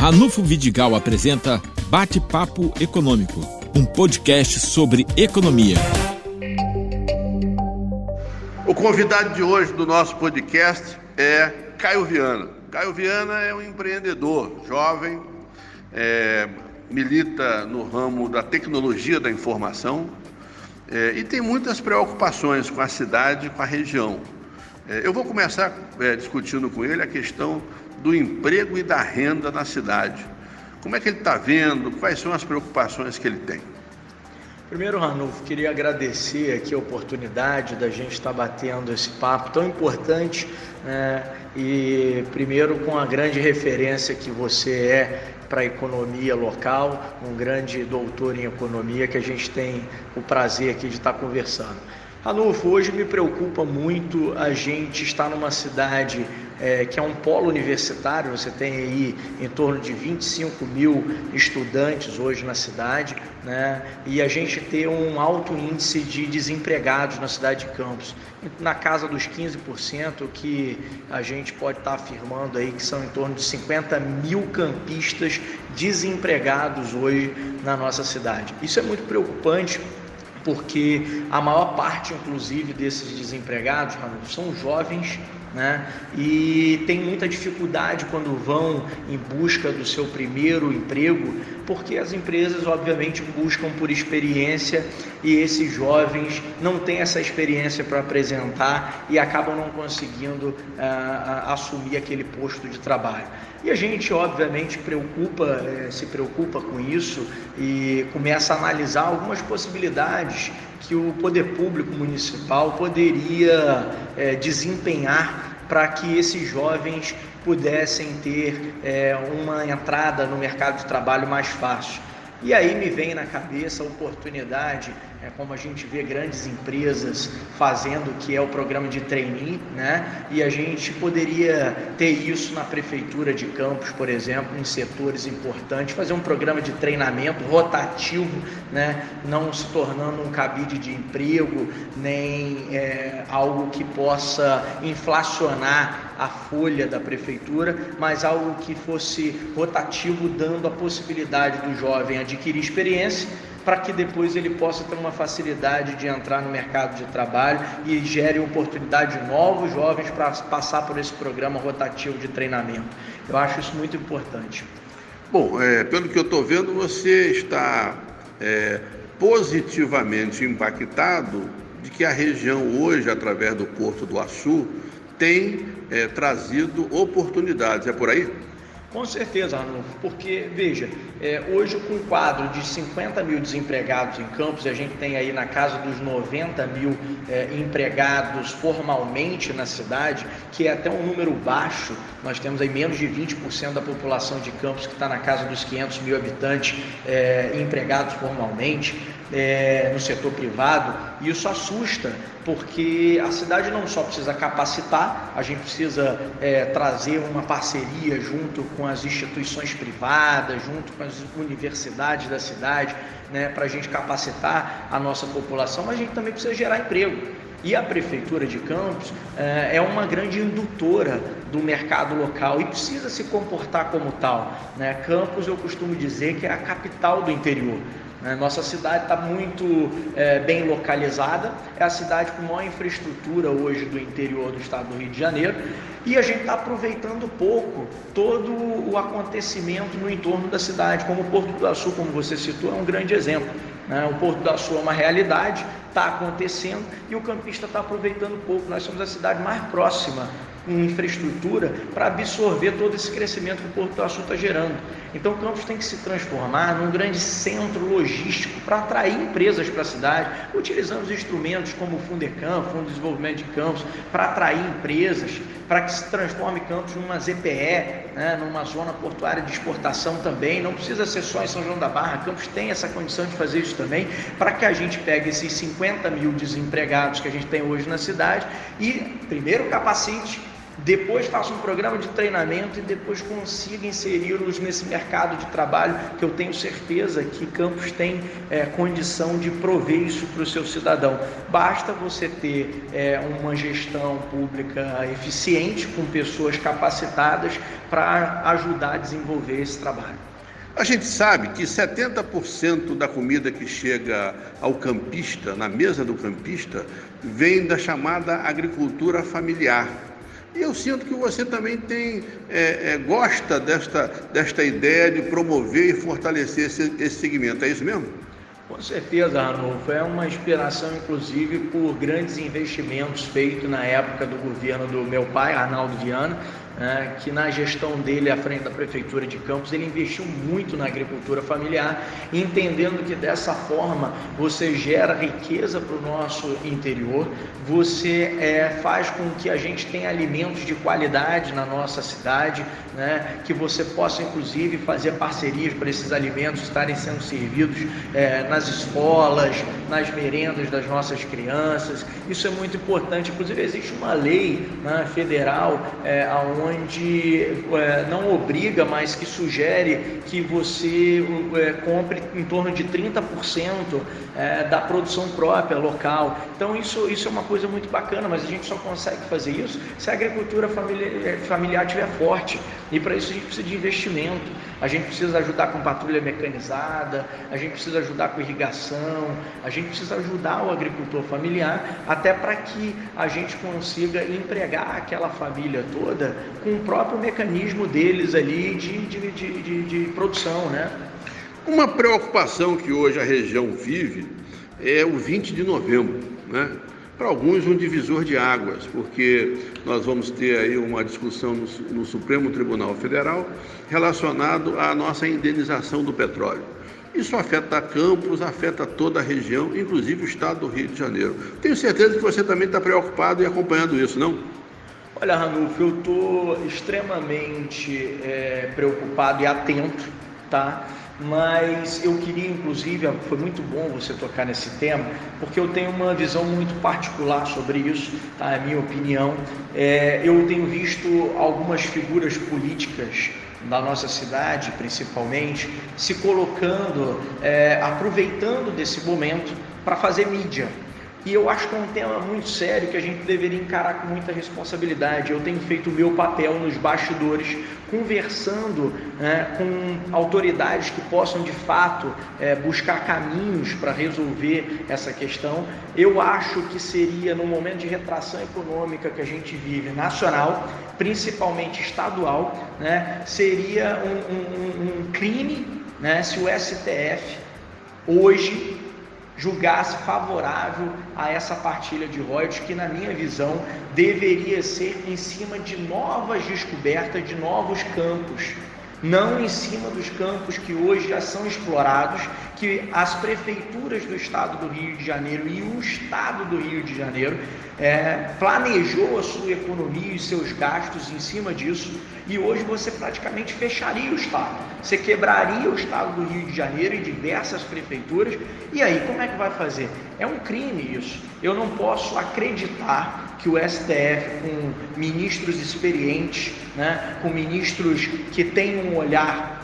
Ranulfo Vidigal apresenta Bate-Papo Econômico, um podcast sobre economia. O convidado de hoje do nosso podcast é Caio Viana. Caio Viana é um empreendedor jovem, é, milita no ramo da tecnologia da informação é, e tem muitas preocupações com a cidade e com a região. É, eu vou começar é, discutindo com ele a questão do emprego e da renda na cidade. Como é que ele está vendo? Quais são as preocupações que ele tem? Primeiro, Ranulfo, queria agradecer aqui a oportunidade da gente estar batendo esse papo tão importante né? e, primeiro, com a grande referência que você é para a economia local, um grande doutor em economia que a gente tem o prazer aqui de estar conversando. Ranulfo, hoje me preocupa muito a gente estar numa cidade é, que é um polo universitário, você tem aí em torno de 25 mil estudantes hoje na cidade, né? e a gente ter um alto índice de desempregados na cidade de Campos, na casa dos 15%, que a gente pode estar afirmando aí que são em torno de 50 mil campistas desempregados hoje na nossa cidade. Isso é muito preocupante porque a maior parte, inclusive, desses desempregados, são jovens né? E tem muita dificuldade quando vão em busca do seu primeiro emprego, porque as empresas, obviamente, buscam por experiência e esses jovens não têm essa experiência para apresentar e acabam não conseguindo uh, assumir aquele posto de trabalho. E a gente, obviamente, preocupa, eh, se preocupa com isso e começa a analisar algumas possibilidades que o poder público municipal poderia é, desempenhar para que esses jovens pudessem ter é, uma entrada no mercado de trabalho mais fácil. E aí me vem na cabeça a oportunidade é como a gente vê grandes empresas fazendo, que é o programa de trainee, né? E a gente poderia ter isso na prefeitura de Campos, por exemplo, em setores importantes, fazer um programa de treinamento rotativo, né? Não se tornando um cabide de emprego, nem é, algo que possa inflacionar a folha da prefeitura, mas algo que fosse rotativo, dando a possibilidade do jovem adquirir experiência para que depois ele possa ter uma facilidade de entrar no mercado de trabalho e gere oportunidade de novos jovens para passar por esse programa rotativo de treinamento. Eu acho isso muito importante. Bom, é, pelo que eu estou vendo, você está é, positivamente impactado de que a região hoje, através do Porto do Açu, tem é, trazido oportunidades. É por aí? Com certeza, Arnulfo, porque, veja, é, hoje com um quadro de 50 mil desempregados em Campos, a gente tem aí na casa dos 90 mil é, empregados formalmente na cidade, que é até um número baixo, nós temos aí menos de 20% da população de Campos que está na casa dos 500 mil habitantes é, empregados formalmente é, no setor privado, e isso assusta, porque a cidade não só precisa capacitar, a gente precisa é, trazer uma parceria junto com as instituições privadas, junto com as universidades da cidade, né, para a gente capacitar a nossa população, mas a gente também precisa gerar emprego. E a Prefeitura de Campos é, é uma grande indutora do mercado local e precisa se comportar como tal. Né? Campos, eu costumo dizer que é a capital do interior. Né? Nossa cidade está muito é, bem localizada, é a cidade com maior infraestrutura hoje do interior do estado do Rio de Janeiro e a gente está aproveitando pouco todo o acontecimento no entorno da cidade, como o Porto do Açu, como você citou, é um grande exemplo. Né? O Porto do Açu é uma realidade, está acontecendo e o campista está aproveitando pouco. Nós somos a cidade mais próxima com infraestrutura para absorver todo esse crescimento que o Porto do Açu está gerando. Então, Campos tem que se transformar num grande centro logístico para atrair empresas para a cidade, utilizando instrumentos como o Fundecamp, Fundo de Desenvolvimento de Campos, para atrair empresas, para que se transforme Campos numa ZPE, né, numa zona portuária de exportação também. Não precisa ser só em São João da Barra, Campos tem essa condição de fazer isso também, para que a gente pegue esses 50 mil desempregados que a gente tem hoje na cidade e, primeiro, capacite depois faça um programa de treinamento e depois consiga inseri-los nesse mercado de trabalho, que eu tenho certeza que Campos tem é, condição de prover isso para o seu cidadão. Basta você ter é, uma gestão pública eficiente, com pessoas capacitadas para ajudar a desenvolver esse trabalho. A gente sabe que 70% da comida que chega ao campista, na mesa do campista, vem da chamada agricultura familiar. E eu sinto que você também tem, é, é, gosta desta, desta ideia de promover e fortalecer esse, esse segmento, é isso mesmo? Com certeza, Ranulfo. É uma inspiração, inclusive, por grandes investimentos feitos na época do governo do meu pai, Arnaldo Viana, né, que na gestão dele à frente da prefeitura de Campos ele investiu muito na agricultura familiar, entendendo que dessa forma você gera riqueza para o nosso interior, você é, faz com que a gente tenha alimentos de qualidade na nossa cidade, né, que você possa inclusive fazer parcerias para esses alimentos estarem sendo servidos é, nas escolas, nas merendas das nossas crianças. Isso é muito importante. Inclusive existe uma lei né, federal é, onde onde é, não obriga, mas que sugere que você é, compre em torno de 30% é, da produção própria local. Então isso, isso é uma coisa muito bacana, mas a gente só consegue fazer isso se a agricultura familiar, é, familiar estiver forte. E para isso a gente precisa de investimento, a gente precisa ajudar com patrulha mecanizada, a gente precisa ajudar com irrigação, a gente precisa ajudar o agricultor familiar, até para que a gente consiga empregar aquela família toda com o próprio mecanismo deles ali de, de, de, de, de produção, né? Uma preocupação que hoje a região vive é o 20 de novembro, né? Para alguns um divisor de águas, porque nós vamos ter aí uma discussão no, no Supremo Tribunal Federal relacionado à nossa indenização do petróleo. Isso afeta Campos, afeta toda a região, inclusive o estado do Rio de Janeiro. Tenho certeza que você também está preocupado e acompanhando isso, não? Olha, Ranulfo, eu estou extremamente é, preocupado e atento, tá? Mas eu queria, inclusive, foi muito bom você tocar nesse tema, porque eu tenho uma visão muito particular sobre isso, tá? É a minha opinião. É, eu tenho visto algumas figuras políticas da nossa cidade, principalmente, se colocando, é, aproveitando desse momento para fazer mídia e eu acho que é um tema muito sério que a gente deveria encarar com muita responsabilidade. Eu tenho feito o meu papel nos bastidores, conversando né, com autoridades que possam de fato é, buscar caminhos para resolver essa questão. Eu acho que seria, no momento de retração econômica que a gente vive, nacional, principalmente estadual, né, seria um, um, um crime né, se o STF hoje julgasse favorável a essa partilha de royalties, que na minha visão deveria ser em cima de novas descobertas, de novos campos, não em cima dos campos que hoje já são explorados, que as prefeituras do estado do Rio de Janeiro e o estado do Rio de Janeiro é, planejou a sua economia e seus gastos em cima disso, e hoje você praticamente fecharia o estado. Você quebraria o estado do Rio de Janeiro e diversas prefeituras, e aí como é que vai fazer? É um crime isso. Eu não posso acreditar que o STF, com ministros experientes, né, com ministros que têm um olhar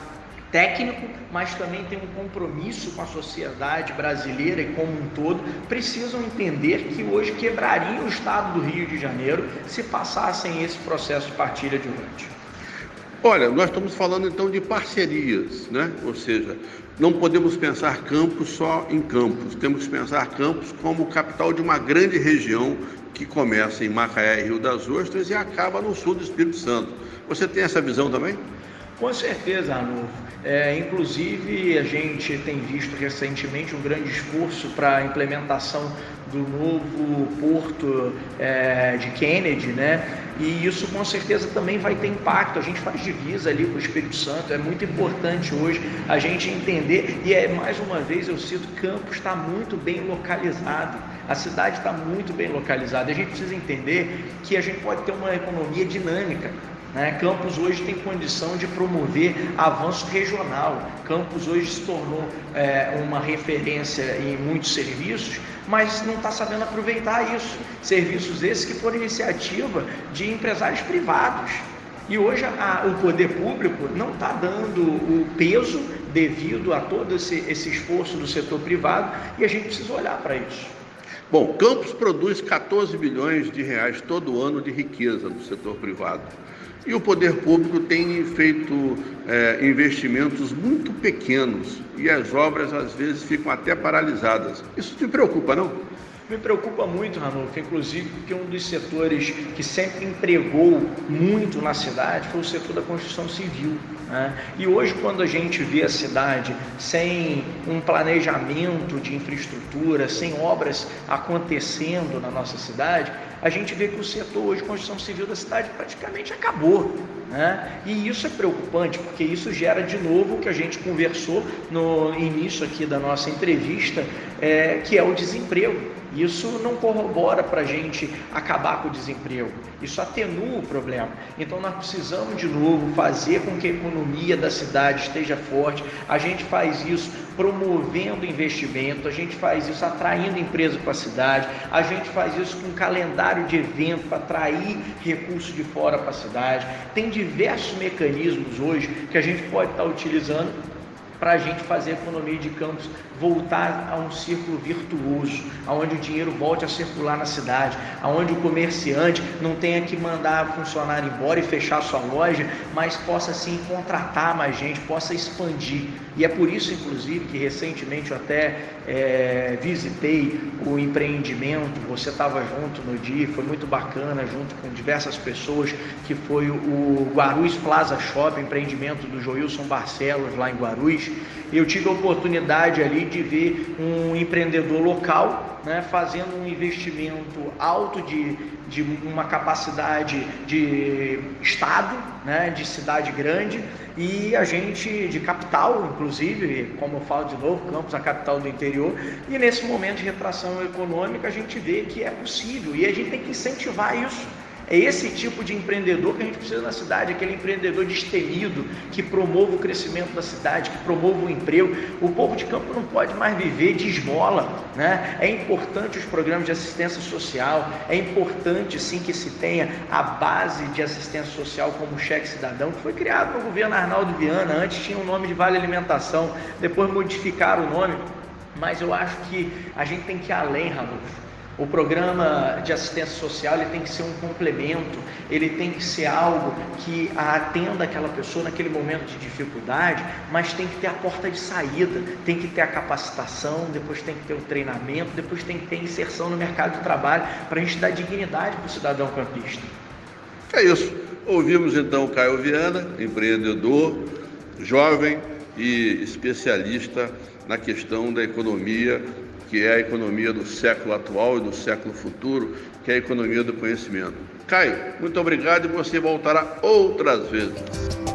técnico, mas também tem um compromisso com a sociedade brasileira e como um todo, precisam entender que hoje quebrariam o estado do Rio de Janeiro se passassem esse processo de partilha de royalties. Olha, nós estamos falando então de parcerias, né? Ou seja, não podemos pensar Campos só em Campos, temos que pensar Campos como capital de uma grande região que começa em Macaé Rio das Ostras e acaba no sul do Espírito Santo. Você tem essa visão também? Com certeza, Arnulfo. É, inclusive, a gente tem visto recentemente um grande esforço para a implementação do novo porto é, de Kennedy, né? E isso com certeza também vai ter impacto. A gente faz divisa ali com o Espírito Santo. É muito importante hoje a gente entender. E é mais uma vez eu cito, Campos está muito bem localizado. A cidade está muito bem localizada. A gente precisa entender que a gente pode ter uma economia dinâmica Né? Campos hoje tem condição de promover avanço regional. Campos hoje se tornou é, uma referência em muitos serviços, mas não está sabendo aproveitar isso. Serviços esses que foram iniciativa de empresários privados. E hoje a, o poder público não está dando o peso devido a todo esse, esse esforço do setor privado e a gente precisa olhar para isso. Bom, Campos produz 14 bilhões de reais todo ano de riqueza do setor privado. E o poder público tem feito é, investimentos muito pequenos e as obras às vezes ficam até paralisadas. Isso te preocupa, não? Me preocupa muito, Ranulfo, inclusive porque um dos setores que sempre empregou muito na cidade foi o setor da construção civil. Né? E hoje, quando a gente vê a cidade sem um planejamento de infraestrutura, sem obras acontecendo na nossa cidade, a gente vê que o setor hoje de construção civil da cidade praticamente acabou. Né? E isso é preocupante, porque isso gera de novo o que a gente conversou no início aqui da nossa entrevista, é, que é o desemprego. Isso não corrobora para a gente acabar com o desemprego, isso atenua o problema. Então nós precisamos de novo fazer com que a economia da cidade esteja forte. A gente faz isso promovendo investimento, a gente faz isso atraindo empresas para a cidade, a gente faz isso com um calendário de evento para atrair recursos de fora para a cidade. Tem diversos mecanismos hoje que a gente pode estar utilizando para a gente fazer a economia de campos voltar a um círculo virtuoso, aonde o dinheiro volte a circular na cidade, aonde o comerciante não tenha que mandar funcionário embora e fechar sua loja, mas possa sim contratar mais gente, possa expandir. E é por isso, inclusive, que recentemente eu até é, visitei o empreendimento, você estava junto no dia, foi muito bacana, junto com diversas pessoas, que foi o Guarulhos Plaza Shopping, empreendimento do Joilson Barcelos lá em Guarulhos. Eu tive a oportunidade ali de ver um empreendedor local né, fazendo um investimento alto de, de uma capacidade de estado, né, de cidade grande, e a gente de capital, inclusive, como eu falo de novo, Campos, a capital do interior, e nesse momento de retração econômica a gente vê que é possível e a gente tem que incentivar isso. É esse tipo de empreendedor que a gente precisa na cidade, aquele empreendedor destemido, que promova o crescimento da cidade, que promova o emprego. O povo de campo não pode mais viver de esmola. Né? É importante os programas de assistência social, é importante sim que se tenha a base de assistência social como o cheque cidadão, que foi criado no governo Arnaldo Viana, antes tinha o nome de Vale Alimentação, depois modificaram o nome, mas eu acho que a gente tem que ir além, Ranulfo. O programa de assistência social ele tem que ser um complemento, ele tem que ser algo que atenda aquela pessoa naquele momento de dificuldade, mas tem que ter a porta de saída, tem que ter a capacitação, depois tem que ter o treinamento, depois tem que ter inserção no mercado de trabalho para a gente dar dignidade para o cidadão campista. É isso. Ouvimos então Caio Viana, empreendedor, jovem e especialista na questão da economia que é a economia do século atual e do século futuro, que é a economia do conhecimento. Caio, muito obrigado e você voltará outras vezes.